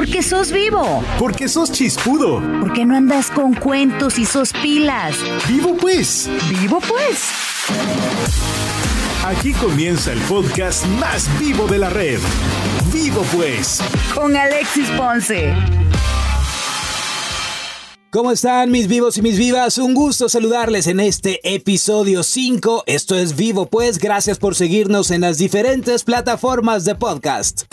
Porque sos vivo. Porque sos chispudo. Porque no andas con cuentos y sos pilas. Vivo pues. Vivo pues. Aquí comienza el podcast más vivo de la red. Vivo pues. Con Alexis Ponce. ¿Cómo están mis vivos y mis vivas? Un gusto saludarles en este episodio 5. Esto es Vivo pues. Gracias por seguirnos en las diferentes plataformas de podcast.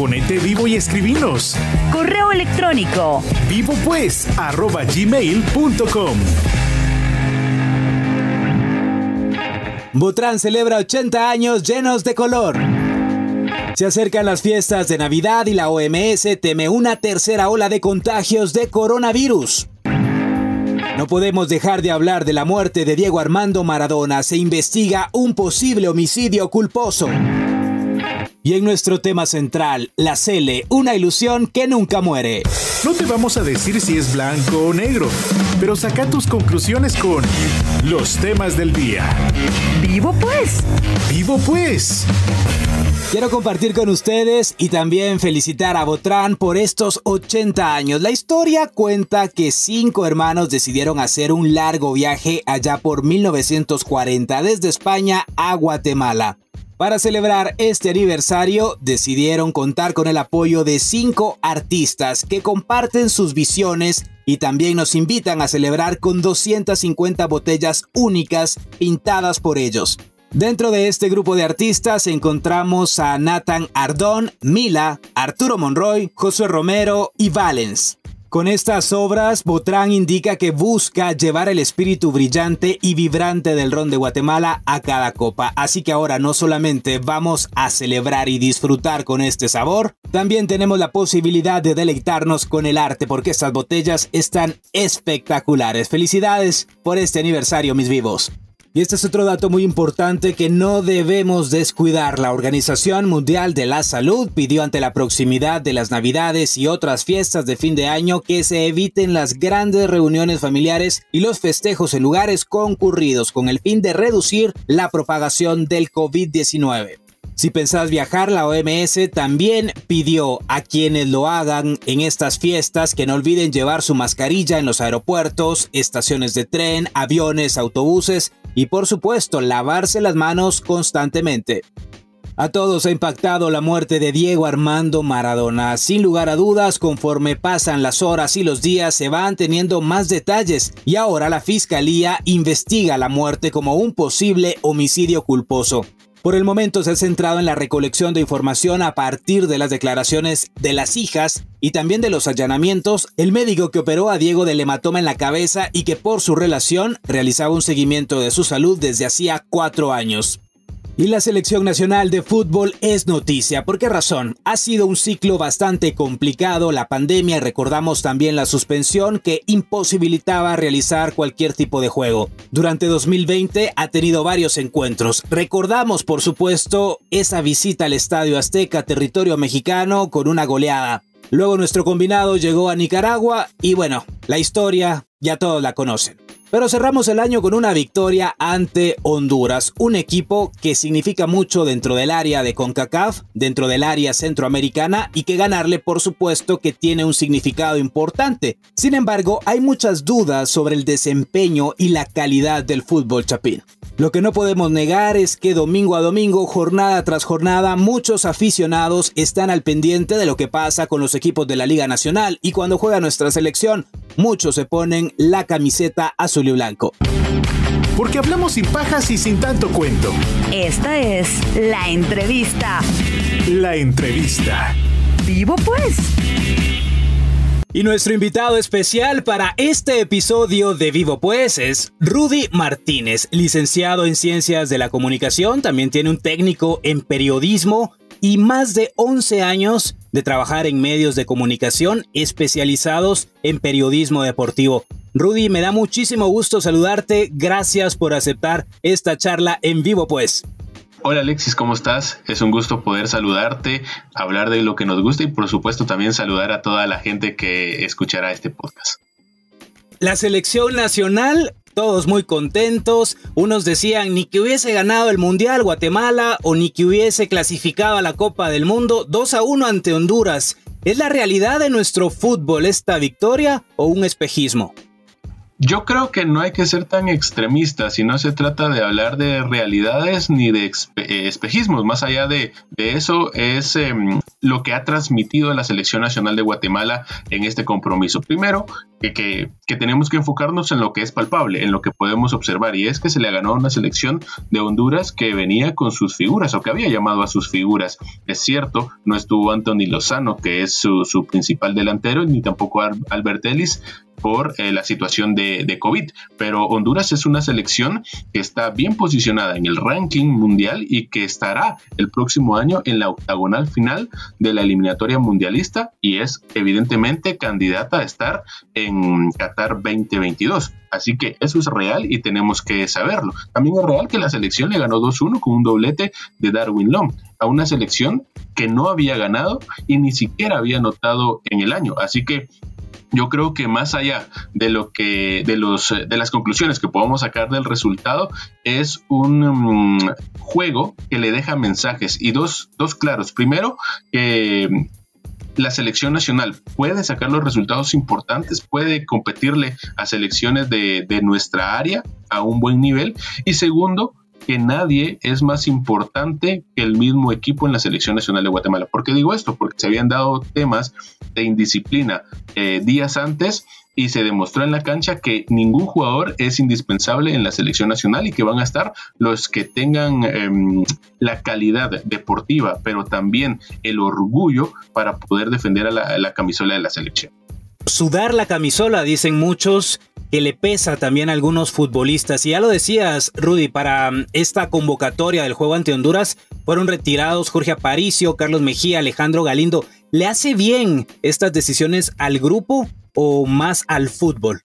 Ponete vivo y escribinos. Correo electrónico. Vivo pues arroba gmail.com. Butrán celebra 80 años llenos de color. Se acercan las fiestas de Navidad y la OMS teme una tercera ola de contagios de coronavirus. No podemos dejar de hablar de la muerte de Diego Armando Maradona. Se investiga un posible homicidio culposo. Y en nuestro tema central, la Cele, una ilusión que nunca muere. No te vamos a decir si es blanco o negro, pero saca tus conclusiones con los temas del día. Vivo pues. Vivo pues. Quiero compartir con ustedes y también felicitar a Botrán por estos 80 años. La historia cuenta que cinco hermanos decidieron hacer un largo viaje allá por 1940 desde España a Guatemala. Para celebrar este aniversario decidieron contar con el apoyo de cinco artistas que comparten sus visiones y también nos invitan a celebrar con 250 botellas únicas pintadas por ellos. Dentro de este grupo de artistas encontramos a Nathan Ardón, Mila, Arturo Monroy, Josué Romero y Valens. Con estas obras, Botrán indica que busca llevar el espíritu brillante y vibrante del ron de Guatemala a cada copa. Así que ahora no solamente vamos a celebrar y disfrutar con este sabor, también tenemos la posibilidad de deleitarnos con el arte porque estas botellas están espectaculares. Felicidades por este aniversario, mis vivos. Y este es otro dato muy importante que no debemos descuidar. La Organización Mundial de la Salud pidió ante la proximidad de las Navidades y otras fiestas de fin de año que se eviten las grandes reuniones familiares y los festejos en lugares concurridos con el fin de reducir la propagación del COVID-19. Si pensás viajar, la OMS también pidió a quienes lo hagan en estas fiestas que no olviden llevar su mascarilla en los aeropuertos, estaciones de tren, aviones, autobuses y por supuesto lavarse las manos constantemente. A todos ha impactado la muerte de Diego Armando Maradona. Sin lugar a dudas, conforme pasan las horas y los días se van teniendo más detalles y ahora la Fiscalía investiga la muerte como un posible homicidio culposo. Por el momento se ha centrado en la recolección de información a partir de las declaraciones de las hijas y también de los allanamientos, el médico que operó a Diego del hematoma en la cabeza y que por su relación realizaba un seguimiento de su salud desde hacía cuatro años. Y la selección nacional de fútbol es noticia. ¿Por qué razón? Ha sido un ciclo bastante complicado, la pandemia recordamos también la suspensión que imposibilitaba realizar cualquier tipo de juego. Durante 2020 ha tenido varios encuentros. Recordamos, por supuesto, esa visita al Estadio Azteca, territorio mexicano, con una goleada. Luego nuestro combinado llegó a Nicaragua y bueno, la historia ya todos la conocen. Pero cerramos el año con una victoria ante Honduras, un equipo que significa mucho dentro del área de CONCACAF, dentro del área centroamericana y que ganarle por supuesto que tiene un significado importante. Sin embargo, hay muchas dudas sobre el desempeño y la calidad del fútbol chapín. Lo que no podemos negar es que domingo a domingo, jornada tras jornada, muchos aficionados están al pendiente de lo que pasa con los equipos de la Liga Nacional y cuando juega nuestra selección, muchos se ponen la camiseta azul y blanco. Porque hablamos sin pajas y sin tanto cuento. Esta es la entrevista. La entrevista. Vivo pues. Y nuestro invitado especial para este episodio de Vivo Pues es Rudy Martínez, licenciado en Ciencias de la Comunicación, también tiene un técnico en periodismo y más de 11 años de trabajar en medios de comunicación especializados en periodismo deportivo. Rudy, me da muchísimo gusto saludarte, gracias por aceptar esta charla en vivo pues. Hola Alexis, ¿cómo estás? Es un gusto poder saludarte, hablar de lo que nos gusta y por supuesto también saludar a toda la gente que escuchará este podcast. La selección nacional todos muy contentos. Unos decían ni que hubiese ganado el Mundial Guatemala o ni que hubiese clasificado a la Copa del Mundo 2 a 1 ante Honduras. ¿Es la realidad de nuestro fútbol esta victoria o un espejismo? Yo creo que no hay que ser tan extremista si no se trata de hablar de realidades ni de eh, espejismos. Más allá de, eso es em, lo que ha transmitido la Selección Nacional de Guatemala en este compromiso. Primero, que, tenemos que enfocarnos en lo que es palpable, en lo que podemos observar, y es que se le ganó una selección de Honduras que venía con sus figuras o que había llamado a sus figuras. Es cierto, no estuvo Anthony Lozano, que es su, su principal delantero, ni tampoco Albert Ellis, por eh, la situación de, de, COVID. Pero Honduras es una selección que está bien posicionada en el ranking mundial y que estará el próximo año en la octagonal final de la eliminatoria mundialista y es evidentemente candidata a estar en Qatar 2022. Así que eso es real y tenemos que saberlo. También es real que la selección le ganó 2-1 con un doblete de Darwin Long a una selección que no había ganado y ni siquiera había anotado en el año. Así que yo creo que más allá de lo que de los de las conclusiones que podamos sacar del resultado es un mm, juego que le deja mensajes y dos, dos claros primero que la selección nacional puede sacar los resultados importantes, puede competirle a selecciones de, nuestra área a un buen nivel. Y segundo, que nadie es más importante que el mismo equipo en la selección nacional de Guatemala. ¿Por qué digo esto? Porque se habían dado temas de indisciplina eh, días antes y se demostró en la cancha que ningún jugador es indispensable en la selección nacional y que van a estar los que tengan em, la calidad deportiva, pero también el orgullo para poder defender a la, la camisola de la selección. Sudar la camisola, dicen muchos, que le pesa también a algunos futbolistas. Y ya lo decías, Rudy, para mm, esta convocatoria del juego ante Honduras fueron retirados Jorge Aparicio, Carlos Mejía, Alejandro Galindo. ¿Le hace bien estas decisiones al grupo o más al fútbol?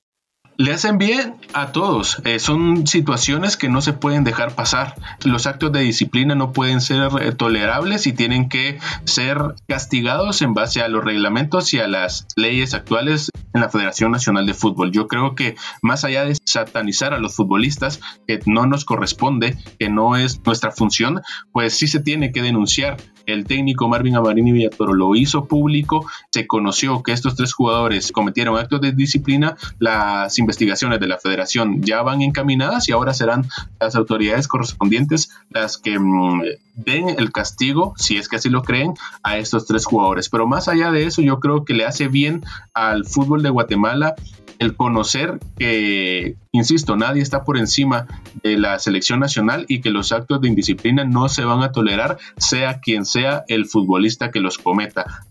Le hacen bien a todos. Eh, son situaciones que no se pueden dejar pasar. Los actos de disciplina no pueden ser eh, tolerables y tienen que ser castigados en base a los reglamentos y a las leyes actuales en la Federación Nacional de Fútbol. Yo creo que más allá de satanizar a los futbolistas, que no nos corresponde, que no es nuestra función, pues sí se tiene que denunciar el técnico Marvin Amarini Villatoro lo hizo público, se conoció que estos tres jugadores cometieron actos de disciplina, las investigaciones de la federación ya van encaminadas y ahora serán las autoridades correspondientes las que mm, den el castigo, si es que así lo creen, a estos tres jugadores. Pero más allá de eso, yo creo que le hace bien al fútbol de Guatemala el conocer que, insisto, nadie está por encima de la selección nacional y que los actos de indisciplina no se van a tolerar, sea quien sea el futbolista que los cometa.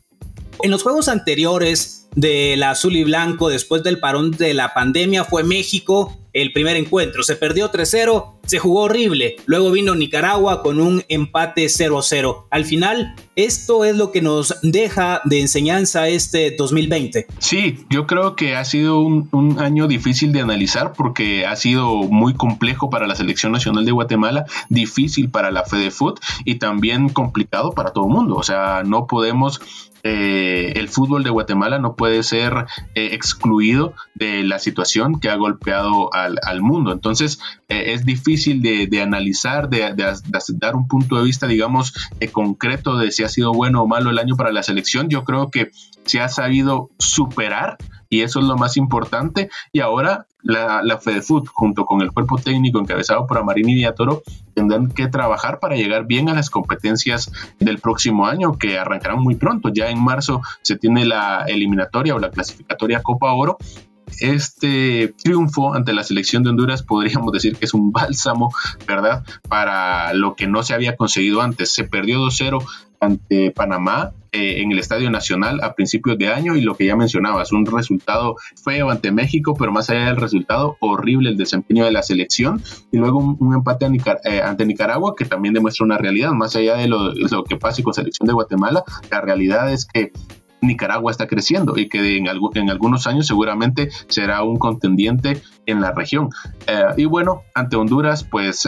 En los juegos anteriores del azul y blanco, después del parón de la pandemia, fue México el primer encuentro. Se perdió 3-0, se jugó horrible. Luego vino Nicaragua con un empate 0-0. Al final, esto es lo que nos deja de enseñanza este 2020. Sí, yo creo que ha sido un, año difícil de analizar porque ha sido muy complejo para la selección nacional de Guatemala, difícil para la FedeFoot y también complicado para todo el mundo. O sea, no podemos eh, el fútbol de Guatemala no puede ser eh, excluido de la situación que ha golpeado al, mundo. Entonces eh, es difícil de, analizar, de, dar un punto de vista, digamos, concreto de si ha sido bueno o malo el año para la selección. Yo creo que se ha sabido superar y eso es lo más importante. Y ahora la, la FedeFoot, junto con el cuerpo técnico encabezado por Amarini Villatoro, tendrán que trabajar para llegar bien a las competencias del próximo año, que arrancarán muy pronto. Ya en marzo se tiene la eliminatoria o la clasificatoria Copa Oro este triunfo ante la selección de Honduras podríamos decir que es un bálsamo, ¿verdad? Para lo que no se había conseguido antes. Se perdió 2-0 ante Panamá eh, en el Estadio Nacional a principios de año y lo que ya mencionabas, un resultado feo ante México, pero más allá del resultado, horrible el desempeño de la selección y luego un, empate eh, ante Nicaragua que también demuestra una realidad, más allá de lo, que pase con selección de Guatemala, la realidad es que Nicaragua está creciendo y que en, algunos años seguramente será un contendiente en la región. Eh, y bueno, ante Honduras, pues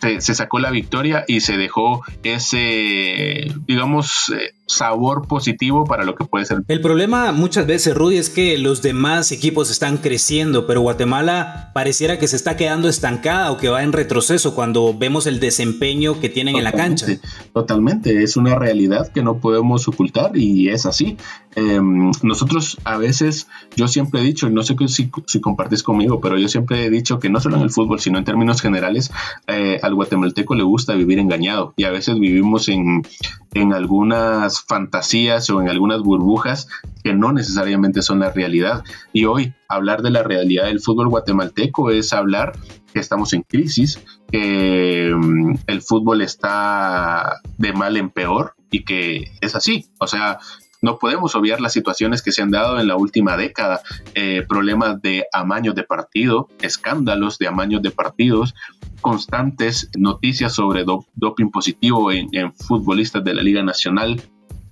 se, sacó la victoria y se dejó ese, digamos, eh, sabor positivo para lo que puede ser. El problema muchas veces, Rudy, es que los demás equipos están creciendo, pero Guatemala pareciera que se está quedando estancada o que va en retroceso cuando vemos el desempeño que tienen en la cancha. Totalmente, es una realidad que no podemos ocultar y es así. Em, nosotros a veces, yo siempre he dicho, y no sé si, si compartes conmigo, pero yo siempre he dicho que no solo en el fútbol, sino en términos generales, eh, al guatemalteco le gusta vivir engañado y a veces vivimos en, en algunas fantasías o en algunas burbujas que no necesariamente son la realidad. Y hoy hablar de la realidad del fútbol guatemalteco es hablar que estamos en crisis, que mm, el fútbol está de mal en peor y que es así. O sea, no podemos obviar las situaciones que se han dado en la última década, eh, problemas de amaños de partido, escándalos de amaños de partidos, constantes noticias sobre doping positivo en, futbolistas de la Liga Nacional,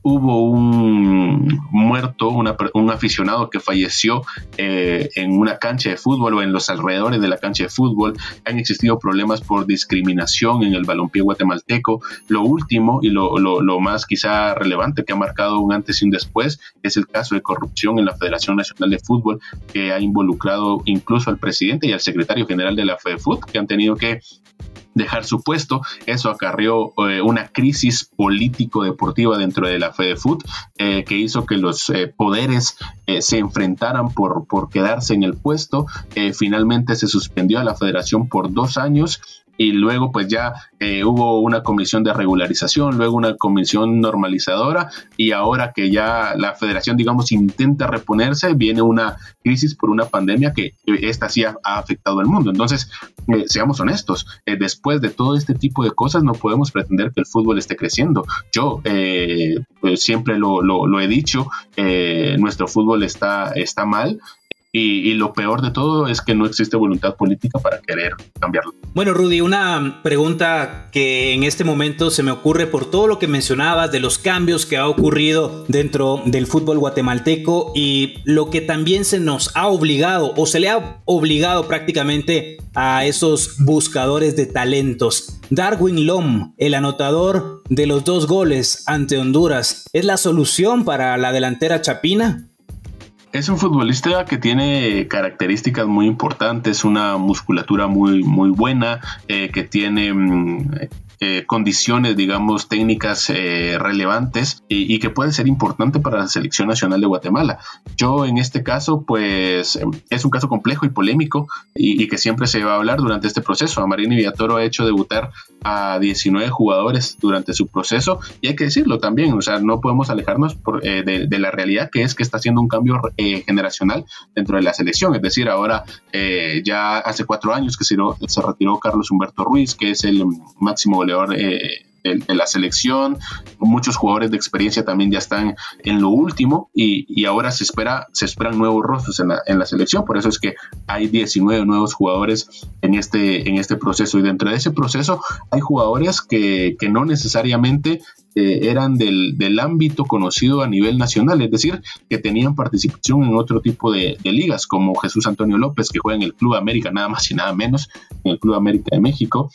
hubo un muerto, un aficionado que falleció eh, en una cancha de fútbol o en los alrededores de la cancha de fútbol. Han existido problemas por discriminación en el balompié guatemalteco. Lo último y lo, más quizá relevante que ha marcado un antes y un después es el caso de corrupción en la Federación Nacional de Fútbol que ha involucrado incluso al presidente y al secretario general de la FEDEFUT que han tenido que dejar su puesto. Eso acarreó eh, una crisis político-deportiva dentro de la FEDEFUT eh, que hizo que los eh, poderes eh, se enfrentaran por, por quedarse en el puesto. finalmente se suspendió a la federación por dos años y luego pues ya eh, hubo una comisión de regularización, luego una comisión normalizadora y ahora que ya la federación digamos intenta reponerse, viene una crisis por una pandemia que eh, esta sí ha, afectado al mundo. Entonces, eh, seamos honestos, después de todo este tipo de cosas no podemos pretender que el fútbol esté creciendo. Yo pues, siempre lo, lo, he dicho, nuestro fútbol está, está mal, y, lo peor de todo es que no existe voluntad política para querer cambiarlo. Bueno, Rudy, una pregunta que en este momento se me ocurre por todo lo que mencionabas de los cambios que ha ocurrido dentro del fútbol guatemalteco y lo que también se nos ha obligado o se le ha obligado prácticamente a esos buscadores de talentos. Darwin Lom, el anotador de los dos goles ante Honduras, ¿es la solución para la delantera chapina? Es un futbolista que tiene características muy importantes, una musculatura muy, muy buena, eh, que tiene mm, eh, condiciones, digamos, técnicas eh, relevantes y, que puede ser importante para la selección nacional de Guatemala. Yo en este caso, pues em, es un caso complejo y polémico y, que siempre se va a hablar durante este proceso. Amarini Villatoro ha hecho debutar a 19 jugadores durante su proceso y hay que decirlo también, o sea, no podemos alejarnos eh, de, la realidad que es que está haciendo un cambio generacional dentro de la selección. Es decir, ahora ya hace cuatro años que se, se retiró Carlos Humberto Ruiz, que es el máximo eh, de, la selección, muchos jugadores de experiencia también ya están en lo último y, ahora se espera se esperan nuevos rostros en la, en la, selección, por eso es que hay 19 nuevos jugadores en este, en este proceso. Y dentro de ese proceso hay jugadores que, que no necesariamente eh, eran del, del, ámbito conocido a nivel nacional, es decir, que tenían participación en otro tipo de, de, ligas, como Jesús Antonio López, que juega en el Club América, nada más y nada menos, en el Club América de México,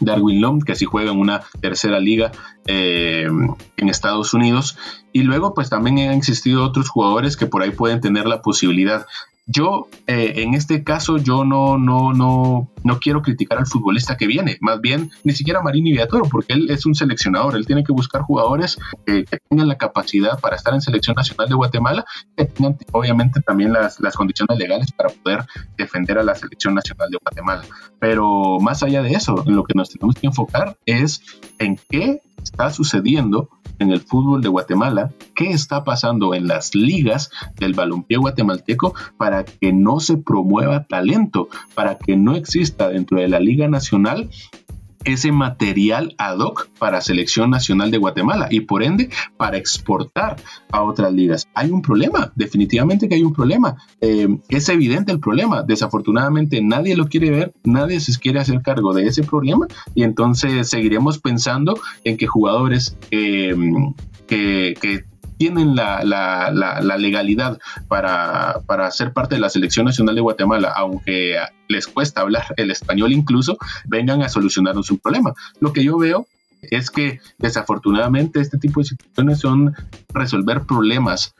Darwin Long, que sí juega en una tercera liga eh, en Estados Unidos. Y luego, pues también han existido otros jugadores que por ahí pueden tener la posibilidad. Yo, eh, en este caso, yo no, no, no, no quiero criticar al futbolista que viene, más bien ni siquiera Marini Villatoro, porque él es un seleccionador, él tiene que buscar jugadores que tengan la capacidad para estar en selección nacional de Guatemala, que tengan obviamente también las, las condiciones legales para poder defender a la selección nacional de Guatemala. Pero más allá de eso, en lo que nos tenemos que enfocar es en qué está sucediendo en el fútbol de Guatemala, qué está pasando en las ligas del balompié guatemalteco para que no se promueva talento, para que no exista dentro de la Liga Nacional ese material ad hoc para selección nacional de Guatemala y por ende para exportar a otras ligas. Hay un problema, definitivamente que hay un problema. Eh, es evidente el problema. Desafortunadamente nadie lo quiere ver, nadie se quiere hacer cargo de ese problema y entonces seguiremos pensando en que jugadores eh, que, tienen la, legalidad para, para ser parte de la selección nacional de Guatemala, aunque les cuesta hablar el español incluso, vengan a solucionarnos un problema. Lo que yo veo es que desafortunadamente este tipo de situaciones son resolver problemas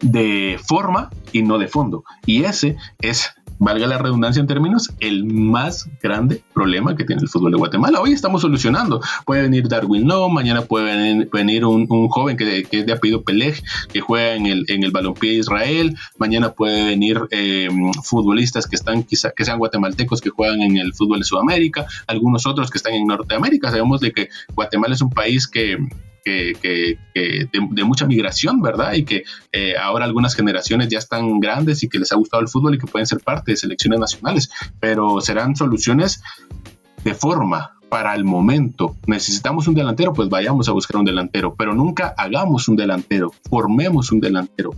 de forma y no de fondo. Y ese es valga la redundancia en términos, el más grande problema que tiene el fútbol de Guatemala. Hoy estamos solucionando. Puede venir Darwin Lowe, mañana puede venir, un, joven que, es de apellido Peleg, que juega en el, en el balompié de Israel. Mañana puede venir em, futbolistas que están quizá que sean guatemaltecos que juegan en el fútbol de Sudamérica, algunos otros que están en Norteamérica. Sabemos de que Guatemala es un país que que, de, mucha migración, ¿verdad? Y que eh, ahora algunas generaciones ya están grandes y que les ha gustado el fútbol y que pueden ser parte de selecciones nacionales, pero serán soluciones de forma para el momento. Necesitamos un delantero, pues vayamos a buscar un delantero, pero nunca hagamos un delantero, formemos un delantero,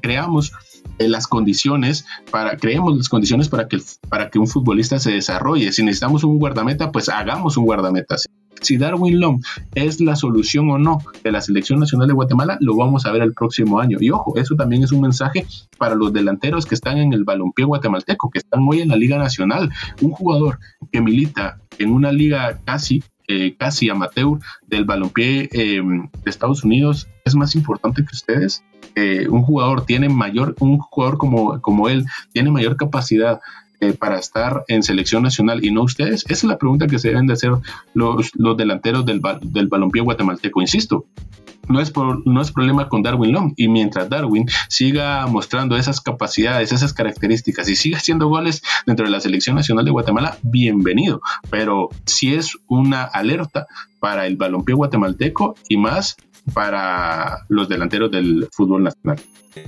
creamos eh, las condiciones para, creemos las condiciones para que, para que un futbolista se desarrolle. Si necesitamos un guardameta, pues hagamos un guardameta si Darwin Long es la solución o no de la selección nacional de Guatemala, lo vamos a ver el próximo año. Y ojo, eso también es un mensaje para los delanteros que están en el balompié guatemalteco, que están hoy en la Liga Nacional. Un jugador que milita en una liga casi eh, casi amateur del balompié em, de Estados Unidos es más importante que ustedes. Eh, un jugador tiene mayor, un jugador como, como él tiene mayor capacidad eh, para estar en selección nacional y no ustedes? Esa es la pregunta que se deben de hacer los, los delanteros del, del balompié guatemalteco. Insisto, no es, no es problema con Darwin Long. Y mientras Darwin siga mostrando esas capacidades, esas características y siga haciendo goles dentro de la selección nacional de Guatemala, bienvenido. Pero si es una alerta para el balompié guatemalteco y más para los delanteros del fútbol nacional.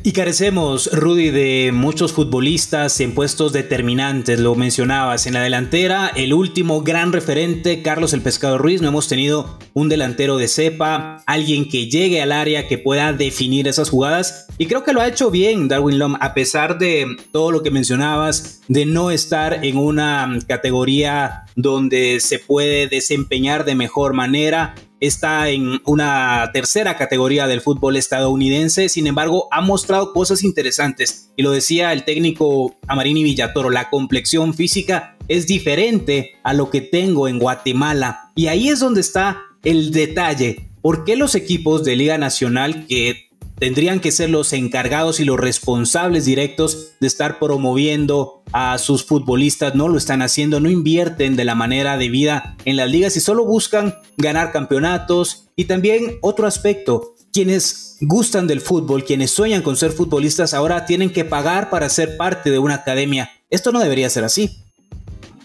Y carecemos, Rudy, de muchos futbolistas en puestos determinantes, lo mencionabas. En la delantera, el último gran referente, Carlos el Pescado Ruiz. No hemos tenido un delantero de cepa, alguien que llegue al área, que pueda definir esas jugadas. Y creo que lo ha hecho bien Darwin Lom, a pesar de todo lo que mencionabas, de no estar en una categoría donde se puede desempeñar de mejor manera está en una tercera categoría del fútbol estadounidense, sin embargo ha mostrado cosas interesantes. Y lo decía el técnico Amarini Villatoro, la complexión física es diferente a lo que tengo en Guatemala. Y ahí es donde está el detalle, ¿por qué los equipos de Liga Nacional que tendrían que ser los encargados y los responsables directos de estar promoviendo a sus futbolistas, no lo están haciendo, no invierten de la manera debida en las ligas y solo buscan ganar campeonatos. Y también otro aspecto, quienes gustan del fútbol, quienes sueñan con ser futbolistas, ahora tienen que pagar para ser parte de una academia. Esto no debería ser así.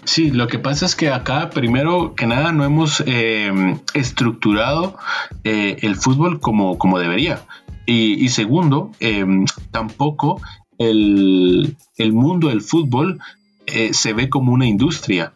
Sí, lo que pasa es que acá, primero que nada, no hemos eh, estructurado eh, el fútbol como, como debería. Y, segundo, em, tampoco el, mundo del fútbol eh, se ve como una industria.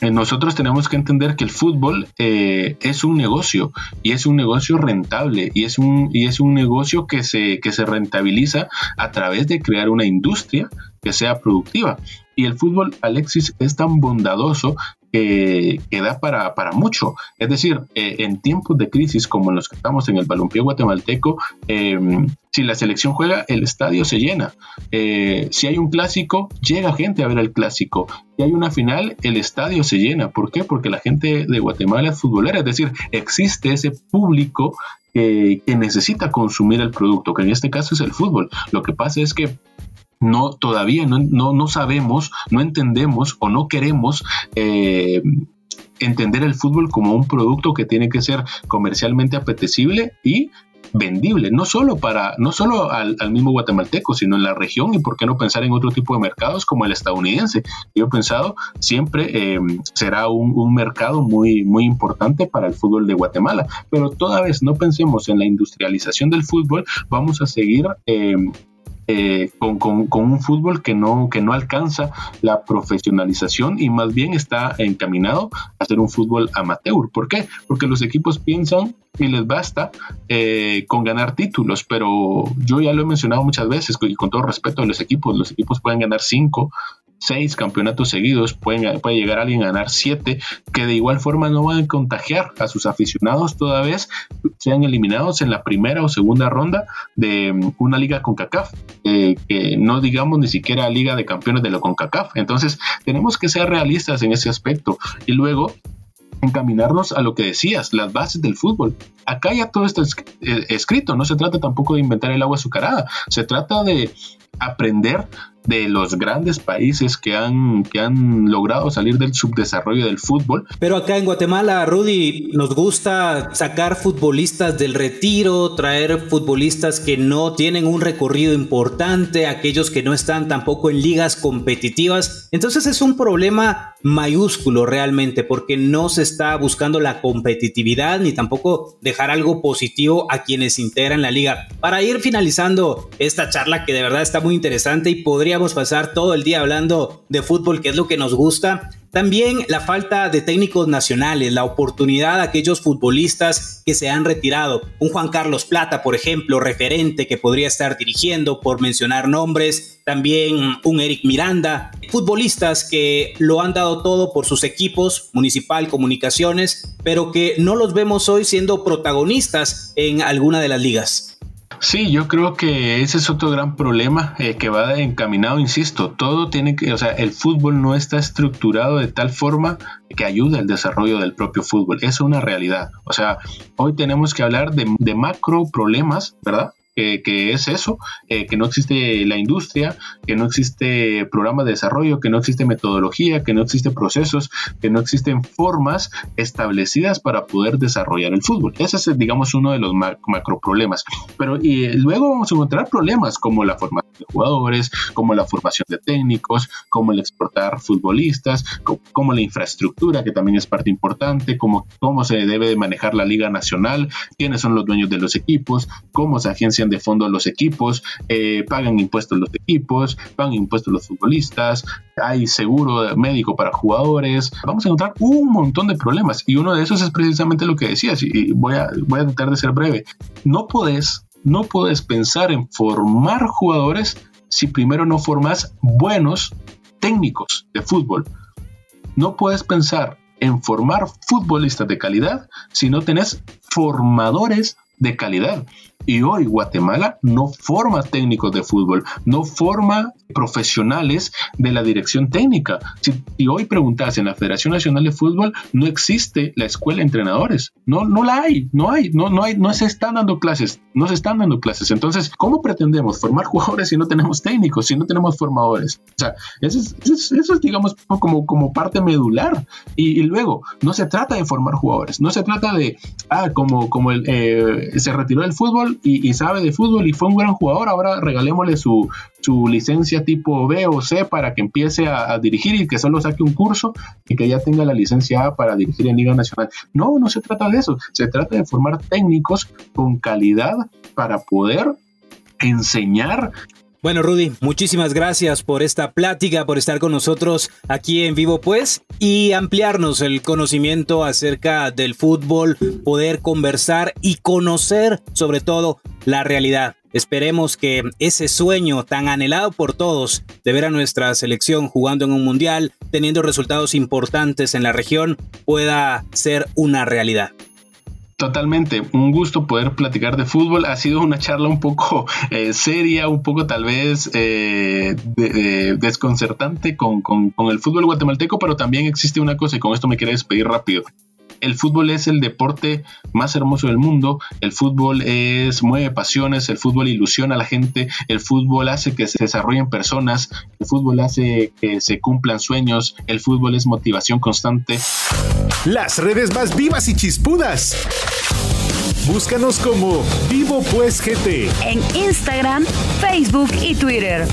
Eh, nosotros tenemos que entender que el fútbol eh, es un negocio y es un negocio rentable y es un, y es un negocio que se, que se rentabiliza a través de crear una industria que sea productiva. Y el fútbol, Alexis, es tan bondadoso que, da para, mucho. Es decir, eh, en tiempos de crisis como en los que estamos en el balompié guatemalteco, em, si la selección juega, el estadio se llena. Eh, si hay un clásico, llega gente a ver el clásico. Si hay una final, el estadio se llena. ¿Por qué? Porque la gente de Guatemala es futbolera. Es decir, existe ese público que necesita consumir el producto, que en este caso es el fútbol. Lo que pasa es que no todavía no, no, sabemos, no entendemos o no queremos eh, entender el fútbol como un producto que tiene que ser comercialmente apetecible y vendible, no solo para, no solo al, mismo guatemalteco, sino en la región y por qué no pensar en otro tipo de mercados como el estadounidense. Yo he pensado siempre eh, será un, mercado muy, muy importante para el fútbol de Guatemala, pero toda vez no pensemos en la industrialización del fútbol, vamos a seguir eh, eh, con, un fútbol que no, que no alcanza la profesionalización y más bien está encaminado a ser un fútbol amateur. ¿Por qué? Porque los equipos piensan y les basta eh, con ganar títulos, pero yo ya lo he mencionado muchas veces y con todo respeto a los equipos, los equipos pueden ganar cinco seis campeonatos seguidos, pueden, puede llegar alguien a ganar siete, que de igual forma no van a contagiar a sus aficionados toda vez sean eliminados en la primera o segunda ronda de mm, una liga con CACAF, eh, que no digamos ni siquiera liga de campeones de la CONCACAF. Entonces tenemos que ser realistas en ese aspecto y luego encaminarnos a lo que decías, las bases del fútbol. Acá ya todo está eh, escrito, no se trata tampoco de inventar el agua azucarada, se trata de aprender de los grandes países que han, que han logrado salir del subdesarrollo del fútbol. Pero acá en Guatemala, Rudy, nos gusta sacar futbolistas del retiro, traer futbolistas que no tienen un recorrido importante, aquellos que no están tampoco en ligas competitivas. Entonces es un problema mayúsculo realmente porque no se está buscando la competitividad ni tampoco dejar algo positivo a quienes integran la liga. Para ir finalizando esta charla que de verdad está muy interesante y podría pasar todo el día hablando de fútbol, que es lo que nos gusta. También la falta de técnicos nacionales, la oportunidad de aquellos futbolistas que se han retirado. Un Juan Carlos Plata, por ejemplo, referente que podría estar dirigiendo, por mencionar nombres. También un Eric Miranda. Futbolistas que lo han dado todo por sus equipos, Municipal Comunicaciones, pero que no los vemos hoy siendo protagonistas en alguna de las ligas. Sí, yo creo que ese es otro gran problema eh, que va encaminado, insisto, todo tiene que, o sea, el fútbol no está estructurado de tal forma que ayude al desarrollo del propio fútbol. Es una realidad. O sea, hoy tenemos que hablar de, de macro problemas, ¿verdad? Que, es eso, eh, que no existe la industria, que no existe programa de desarrollo, que no existe metodología, que no existe procesos, que no existen formas establecidas para poder desarrollar el fútbol. Ese es, digamos, uno de los macro problemas. Pero y luego vamos a encontrar problemas como la formación de jugadores, como la formación de técnicos, como el exportar futbolistas, como, la infraestructura, que también es parte importante, como cómo se debe de manejar la liga nacional, quiénes son los dueños de los equipos, cómo se agencian de fondo los equipos, eh, pagan impuestos los equipos, pagan impuestos los futbolistas, hay seguro médico para jugadores. Vamos a encontrar un montón de problemas y uno de esos es precisamente lo que decías y voy a, voy a tratar de ser breve. No puedes, no puedes pensar en formar jugadores si primero no formas buenos técnicos de fútbol. No puedes pensar en formar futbolistas de calidad si no tenés formadores de calidad. Y hoy Guatemala no forma técnicos de fútbol, no forma profesionales de la dirección técnica. Si, hoy preguntas en la Federación Nacional de Fútbol, no existe la escuela de entrenadores. No, no la hay, no hay, no, no hay, no se están dando clases, no se están dando clases. Entonces, ¿cómo pretendemos formar jugadores si no tenemos técnicos, si no tenemos formadores? O sea, eso es, eso es digamos, como, como parte medular. Y, luego, no se trata de formar jugadores, no se trata de, ah, como, como el, eh, se retiró del fútbol y, sabe de fútbol y fue un gran jugador, ahora regalémosle su, su licencia tipo B o C para que empiece a, dirigir y que solo saque un curso y que ya tenga la licencia A para dirigir en Liga Nacional. No, no se trata de eso, se trata de formar técnicos con calidad para poder enseñar bueno, Rudy, muchísimas gracias por esta plática, por estar con nosotros aquí en vivo, pues, y ampliarnos el conocimiento acerca del fútbol, poder conversar y conocer, sobre todo, la realidad. Esperemos que ese sueño tan anhelado por todos de ver a nuestra selección jugando en un mundial, teniendo resultados importantes en la región, pueda ser una realidad. Totalmente, un gusto poder platicar de fútbol. Ha sido una charla un poco eh, seria, un poco tal vez eh, desconcertante con, con, el fútbol guatemalteco, pero también existe una cosa y con esto me quiero despedir rápido el fútbol es el deporte más hermoso del mundo, el fútbol es mueve pasiones, el fútbol ilusiona a la gente, el fútbol hace que se desarrollen personas, el fútbol hace que se cumplan sueños, el fútbol es motivación constante. Las redes más vivas y chispudas. Búscanos como Vivo Pues GT en Instagram, Facebook y Twitter.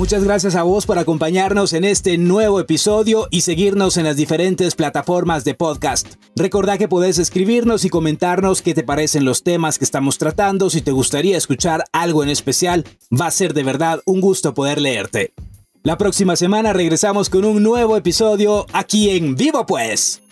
Muchas gracias a vos por acompañarnos en este nuevo episodio y seguirnos en las diferentes plataformas de podcast. Recordá que podés escribirnos y comentarnos qué te parecen los temas que estamos tratando, si te gustaría escuchar algo en especial, va a ser de verdad un gusto poder leerte. La próxima semana regresamos con un nuevo episodio aquí en Vivo Pues.